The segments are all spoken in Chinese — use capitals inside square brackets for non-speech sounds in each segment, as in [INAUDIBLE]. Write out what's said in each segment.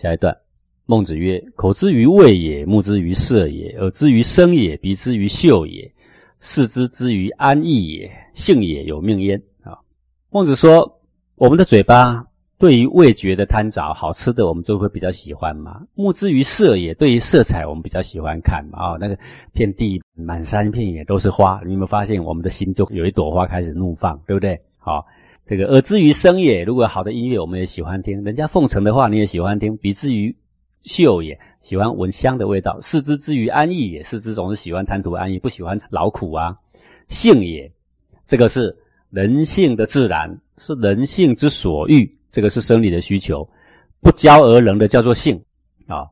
下一段，孟子曰：“口之于味也，目之于色也，耳之于声也，鼻之于嗅也，视之之于安逸也，性也有命焉。”啊，孟子说，我们的嘴巴。对于味觉的贪着，好吃的我们就会比较喜欢嘛。目之于色也，对于色彩我们比较喜欢看嘛。哦，那个遍地满山遍野都是花，你有没有发现我们的心就有一朵花开始怒放，对不对？好，这个耳之于声也，如果好的音乐我们也喜欢听，人家奉承的话你也喜欢听。鼻之于嗅也，喜欢闻香的味道。四肢之于安逸也，四肢总是喜欢贪图安逸，不喜欢劳苦啊。性也，这个是人性的自然，是人性之所欲。这个是生理的需求，不教而能的叫做性啊，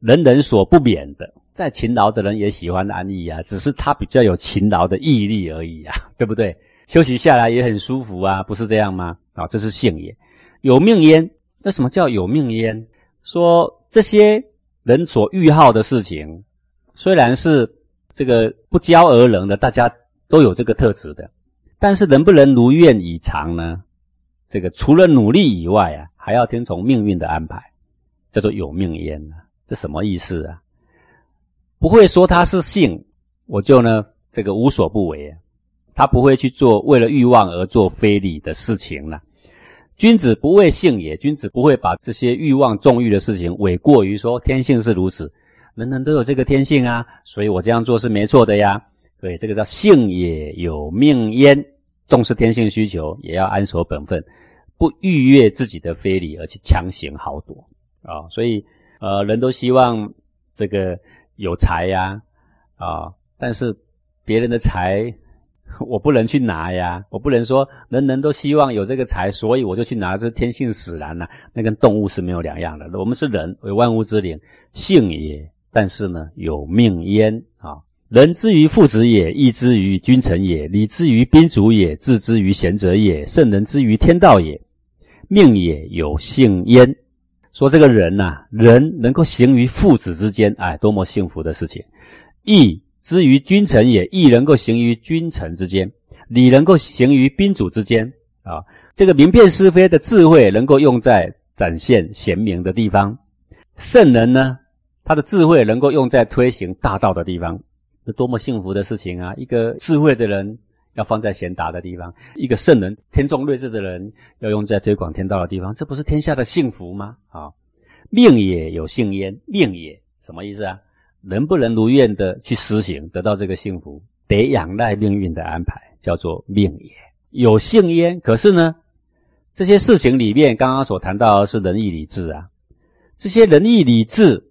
人人所不免的。再勤劳的人也喜欢安逸啊，只是他比较有勤劳的毅力而已啊，对不对？休息下来也很舒服啊，不是这样吗？啊，这是性也。有命焉，那什么叫有命焉？说这些人所欲好的事情，虽然是这个不教而能的，大家都有这个特质的，但是能不能如愿以偿呢？这个除了努力以外啊，还要听从命运的安排，叫做有命焉啊。这什么意思啊？不会说他是性，我就呢这个无所不为啊。他不会去做为了欲望而做非礼的事情了。君子不为性也，君子不会把这些欲望纵欲的事情委过于说天性是如此，人人都有这个天性啊，所以我这样做是没错的呀。对，这个叫性也有命焉，重视天性需求，也要安守本分。不逾越自己的非礼而去强行豪夺啊，所以呃，人都希望这个有财呀啊，但是别人的财 [LAUGHS] 我不能去拿呀，我不能说人人都希望有这个财，所以我就去拿，这天性使然呐，那跟动物是没有两样的。我们是人，为万物之灵，性也，但是呢，有命焉啊。人之于父子也，义之于君臣也，礼之于宾主也，智之于贤者也，圣人之于天道也。命也有性焉，说这个人呐，人能够行于父子之间，哎，多么幸福的事情！义之于君臣也，亦能够行于君臣之间，礼能够行于宾主之间啊。这个明辨是非的智慧能够用在展现贤明的地方，圣人呢，他的智慧能够用在推行大道的地方，这多么幸福的事情啊！一个智慧的人。要放在贤达的地方，一个圣人、天纵睿智的人，要用在推广天道的地方，这不是天下的幸福吗？啊，命也有幸焉，命也什么意思啊？能不能如愿的去实行，得到这个幸福，得仰赖命运的安排，叫做命也有幸焉。可是呢，这些事情里面，刚刚所谈到的是仁义礼智啊，这些仁义礼智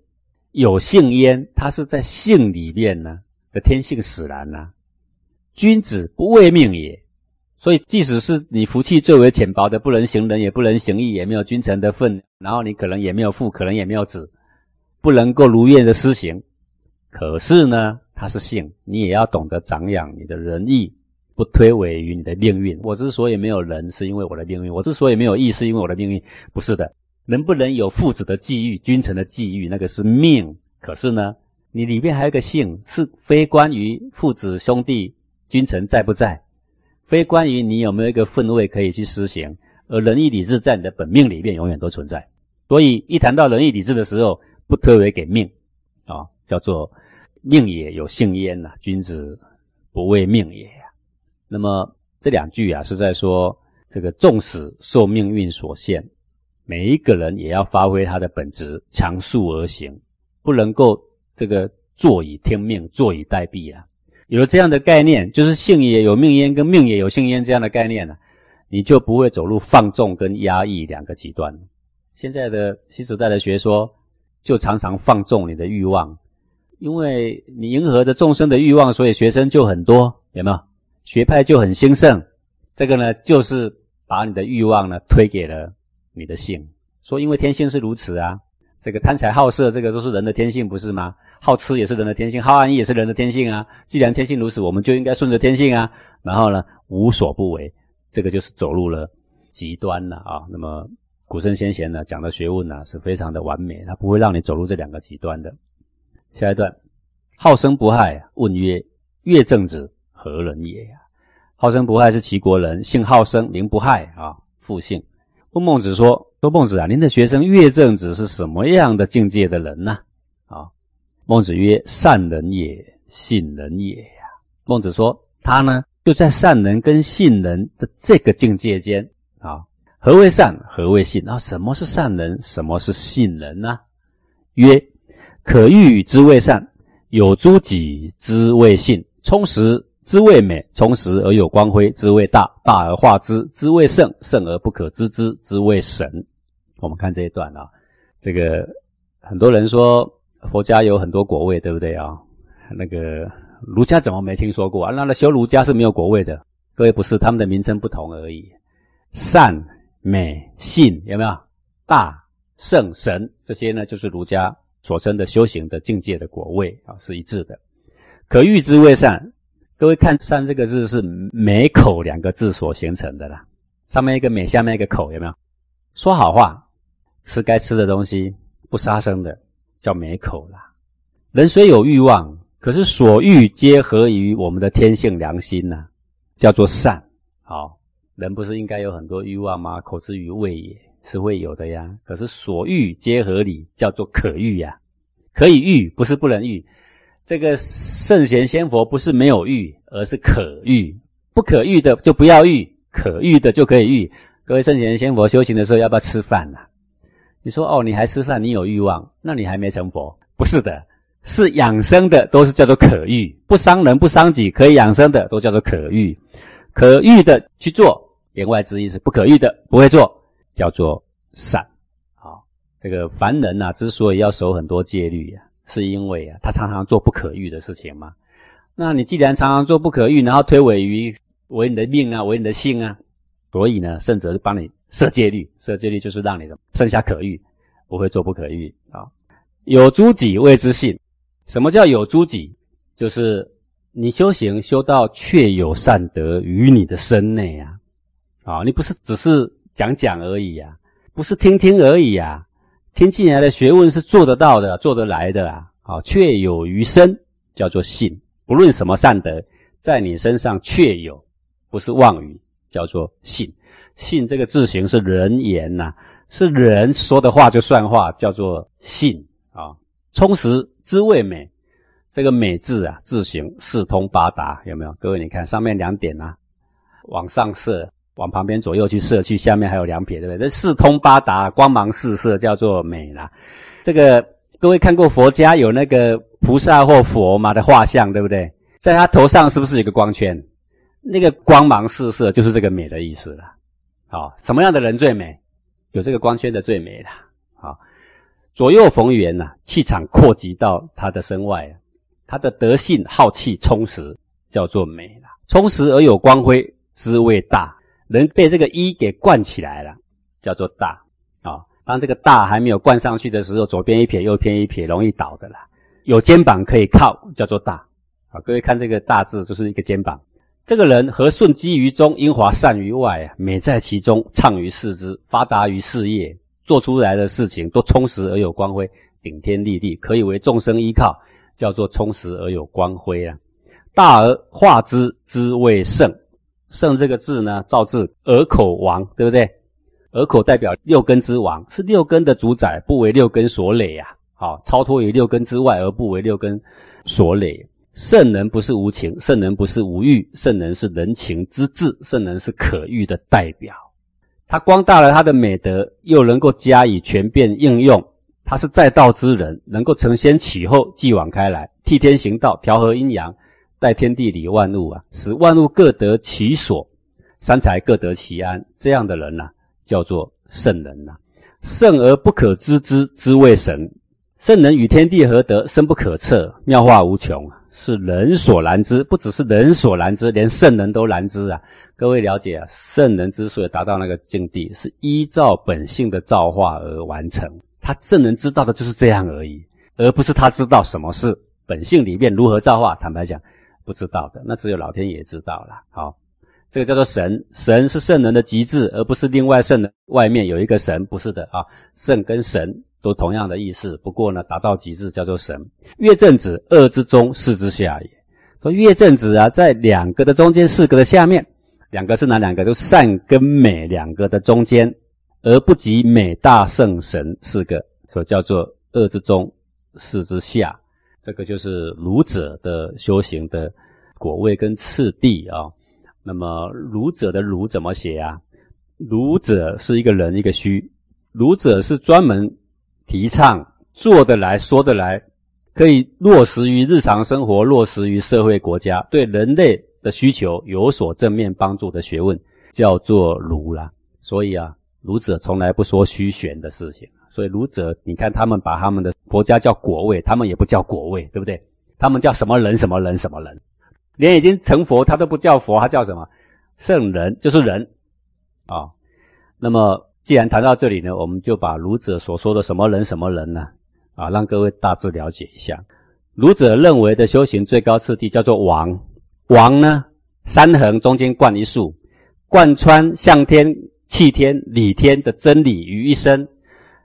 有幸焉，它是在性里面呢的天性使然呐。君子不为命也，所以即使是你福气最为浅薄的，不能行仁，也不能行义，也没有君臣的份，然后你可能也没有父，可能也没有子，不能够如愿的施行。可是呢，他是性，你也要懂得长养你的仁义，不推诿于你的命运。我之所以没有仁，是因为我的命运；我之所以没有义，是因为我的命运。不是的，能不能有父子的际遇，君臣的际遇，那个是命。可是呢，你里面还有个性，是非关于父子兄弟。君臣在不在，非关于你有没有一个分位可以去施行，而仁义礼智在你的本命里面永远都存在。所以一谈到仁义礼智的时候，不推诿给命，啊，叫做命也有性焉呐。君子不为命也呀。那么这两句啊，是在说这个纵使受命运所限，每一个人也要发挥他的本职，强速而行，不能够这个坐以听命，坐以待毙啊。有了这样的概念，就是性也有命焉，跟命也有性焉这样的概念呢，你就不会走入放纵跟压抑两个极端。现在的新时代的学说，就常常放纵你的欲望，因为你迎合着众生的欲望，所以学生就很多，有没有？学派就很兴盛。这个呢，就是把你的欲望呢推给了你的性，说因为天性是如此啊，这个贪财好色，这个都是人的天性，不是吗？好吃也是人的天性，好安逸也是人的天性啊。既然天性如此，我们就应该顺着天性啊。然后呢，无所不为，这个就是走入了极端了啊。那么古圣先贤呢讲的学问呢是非常的完美，他不会让你走入这两个极端的。下一段，好生不害，问曰：乐正子何人也呀？好生不害是齐国人，姓好生，名不害啊，复姓。问孟子说：说孟子啊，您的学生乐正子是什么样的境界的人呢？啊，孟子曰：善人也，信人也呀。孟子说他呢就在善人跟信人的这个境界间。何为善？何为信？那，什么是善人？什么是信人呢？曰：可欲之谓善，有诸己之谓信，充实之谓美，充实而有光辉之谓大，大而化之之谓圣，圣而不可知之之谓神。我们看这一段啊，这个很多人说佛家有很多果位，对不对啊？那个儒家怎么没听说过啊？那那修儒家是没有果位的，各位不是，他们的名称不同而已。善、美、信有没有？大、圣、神这些呢，就是儒家所称的修行的境界的果位啊，是一致的。可欲之谓善，各位看“善”这个字是“美口”两个字所形成的啦，上面一个“美”，下面一个“口”，有没有？说好话。吃该吃的东西，不杀生的，叫美口啦。人虽有欲望，可是所欲皆合于我们的天性良心呐，叫做善。好，人不是应该有很多欲望吗？口之于味也是会有的呀。可是所欲皆合理，叫做可欲呀。可以欲，不是不能欲。这个圣贤仙佛不是没有欲，而是可欲。不可欲的就不要欲，可欲的就可以欲。各位圣贤仙佛修行的时候，要不要吃饭呐？你说哦，你还吃饭？你有欲望，那你还没成佛？不是的，是养生的，都是叫做可欲，不伤人不伤己，可以养生的，都叫做可欲。可欲的去做，言外之意是不可欲的不会做，叫做善。好，这个凡人呐，之所以要守很多戒律啊，是因为啊，他常常做不可欲的事情嘛。那你既然常常做不可欲，然后推诿于为你的命啊，为你的性啊，所以呢，圣者是帮你。设戒律，设戒律就是让你的剩下可欲，不会做不可欲啊。有诸己谓之信。什么叫有诸己？就是你修行修到确有善德于你的身内啊。啊，你不是只是讲讲而已啊，不是听听而已啊。听进来的学问是做得到的，做得来的啊。啊，确有于身，叫做信。不论什么善德，在你身上确有，不是妄语，叫做信。信这个字形是人言呐，是人说的话就算话，叫做信啊。充实滋味美，这个美字啊，字形四通八达，有没有？各位你看上面两点呐，往上射，往旁边左右去射去，下面还有两撇，对不对？这四通八达，光芒四射，叫做美啦。这个各位看过佛家有那个菩萨或佛嘛的画像，对不对？在他头上是不是有个光圈？那个光芒四射就是这个美的意思了。好，什么样的人最美？有这个光圈的最美了。好，左右逢源呐，气场扩及到他的身外，他的德性浩气充实，叫做美。充实而有光辉，滋味大。人被这个一给灌起来了，叫做大。啊，当这个大还没有灌上去的时候，左边一撇，右边一撇，容易倒的啦。有肩膀可以靠，叫做大。好，各位看这个大字，就是一个肩膀。这个人和顺基于中，英华善于外啊，美在其中，畅于四肢，发达于事业，做出来的事情都充实而有光辉，顶天立地，可以为众生依靠，叫做充实而有光辉啊。大而化之之谓圣，圣这个字呢，造字耳口王，对不对？耳口代表六根之王，是六根的主宰，不为六根所累啊。好，超脱于六根之外，而不为六根所累。圣人不是无情，圣人不是无欲，圣人是人情之至，圣人是可欲的代表。他光大了他的美德，又能够加以全变应用。他是在道之人，能够承先启后，继往开来，替天行道，调和阴阳，待天地理万物啊，使万物各得其所，三才各得其安。这样的人呐，叫做圣人呐。圣而不可知之，之谓神。圣人与天地合德，深不可测，妙化无穷。是人所难知，不只是人所难知，连圣人都难知啊！各位了解啊，圣人之所以达到那个境地，是依照本性的造化而完成。他圣人知道的就是这样而已，而不是他知道什么是本性里面如何造化。坦白讲，不知道的，那只有老天爷知道了。好，这个叫做神，神是圣人的极致，而不是另外圣人外面有一个神，不是的啊，圣跟神。都同样的意思，不过呢，达到极致叫做神。月正子，二之中，四之下也。说月正子啊，在两个的中间，四个的下面。两个是哪两个？就善跟美两个的中间。而不及美大圣神四个，所叫做二之中，四之下。这个就是儒者的修行的果位跟次第啊。那么儒者的儒怎么写啊？儒者是一个人一个虚，儒者是专门提倡做得来说得来，可以落实于日常生活，落实于社会国家，对人类的需求有所正面帮助的学问，叫做儒啦。所以啊。儒者从来不说虚玄的事情，所以儒者，你看他们把他们的国家叫国位，他们也不叫国位，对不对？他们叫什么人？什么人？什么人？连已经成佛，他都不叫佛，他叫什么？圣人，就是人啊。那么，既然谈到这里呢，我们就把儒者所说的什么人？什么人呢？啊，让各位大致了解一下。儒者认为的修行最高次第叫做王。王呢，三横中间贯一竖，贯穿向天。弃天理天的真理于一身，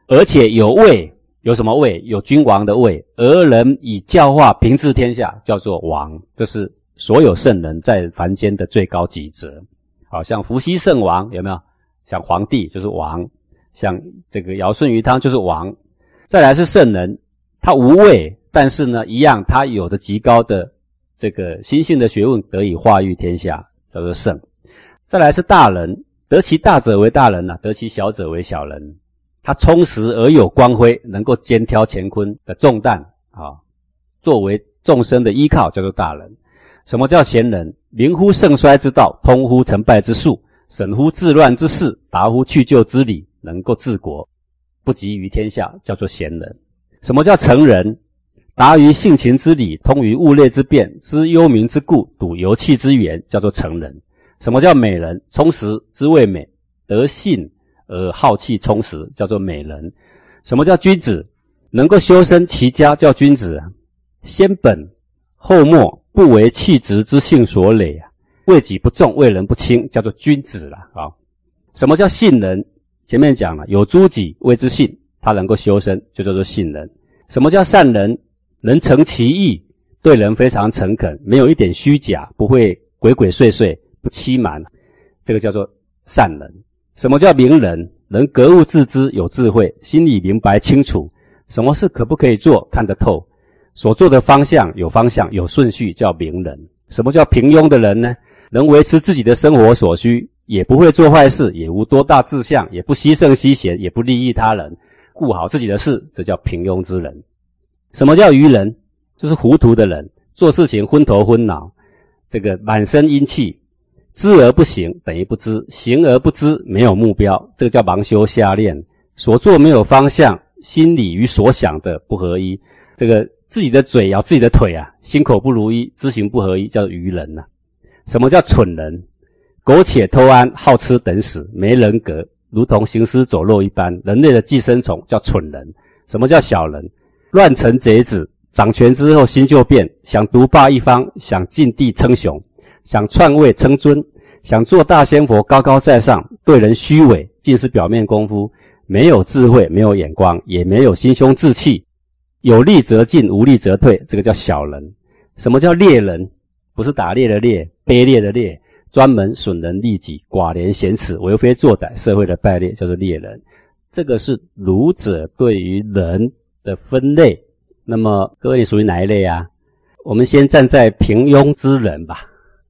而且有位，有什么位？有君王的位，而人以教化平治天下，叫做王。这是所有圣人在凡间的最高极责。好像伏羲圣王有没有？像皇帝就是王，像这个尧舜禹汤就是王。再来是圣人，他无位，但是呢，一样他有的极高的这个心性的学问得以化育天下，叫做圣。再来是大人。得其大者为大人呐，得其小者为小人。他充实而有光辉，能够肩挑乾坤的重担啊，作为众生的依靠，叫做大人。什么叫贤人？明乎盛衰之道，通乎成败之术，审乎治乱之事，达乎去就之理，能够治国，不及于天下，叫做贤人。什么叫成人？达于性情之理，通于物类之变，知幽冥之故，睹游气之源，叫做成人。什么叫美人？充实之谓美，得性而好气充实，叫做美人。什么叫君子？能够修身齐家，叫君子。先本后末，不为气直之性所累啊，为己不重，为人不轻，叫做君子了啊。什么叫信人？前面讲了，有诸己谓之信，他能够修身，就叫做信人。什么叫善人？能成其意，对人非常诚恳，没有一点虚假，不会鬼鬼祟祟。不欺瞒，这个叫做善人。什么叫明人？能格物致知，有智慧，心里明白清楚，什么事可不可以做，看得透，所做的方向有方向，有顺序，叫明人。什么叫平庸的人呢？能维持自己的生活所需，也不会做坏事，也无多大志向，也不牺牲牺贤，也不利益他人，顾好自己的事，这叫平庸之人。什么叫愚人？就是糊涂的人，做事情昏头昏脑，这个满身阴气。知而不行等于不知，行而不知没有目标，这个叫盲修瞎练，所做没有方向，心里与所想的不合一，这个自己的嘴咬自己的腿啊，心口不如一，知行不合一，叫愚人呐。什么叫蠢人？苟且偷安，好吃等死，没人格，如同行尸走肉一般，人类的寄生虫叫蠢人。什么叫小人？乱臣贼子，掌权之后心就变，想独霸一方，想尽地称雄。想篡位称尊，想做大仙佛高高在上，对人虚伪，尽是表面功夫，没有智慧，没有眼光，也没有心胸志气，有利则进，无利则退，这个叫小人。什么叫猎人？不是打猎的猎，卑劣的猎，专门损人利己，寡廉鲜耻，为非作歹，社会的败劣，叫做猎人。这个是儒者对于人的分类。那么各位，属于哪一类啊？我们先站在平庸之人吧。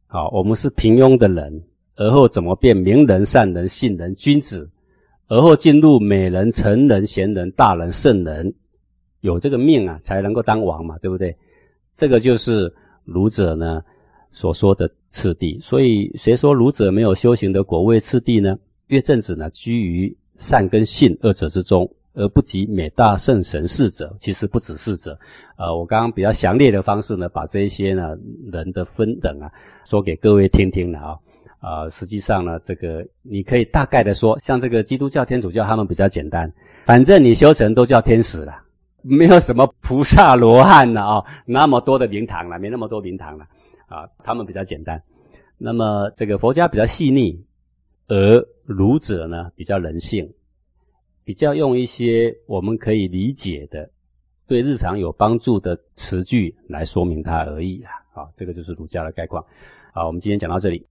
好，我们是平庸的人，而后怎么变明人、善人、信人、君子，而后进入美人、成人、贤人、大人、圣人，有这个命啊，才能够当王嘛，对不对？这个就是儒者呢所说的次第。所以，谁说儒者没有修行的果位次第呢？岳正子呢，居于善跟信二者之中。而不及美大圣神四者，其实不止四者。呃，我刚刚比较详列的方式呢，把这一些呢人的分等啊，说给各位听听了啊。啊，实际上呢，这个你可以大概的说，像这个基督教、天主教，他们比较简单，反正你修成都叫天使了，没有什么菩萨罗汉了啊，那么多的灵堂了，没那么多灵堂了啊，他们比较简单。那么这个佛家比较细腻，而儒者呢比较人性。比较用一些我们可以理解的、对日常有帮助的词句来说明它而已啦。啊，这个就是儒家的概况。好，我们今天讲到这里。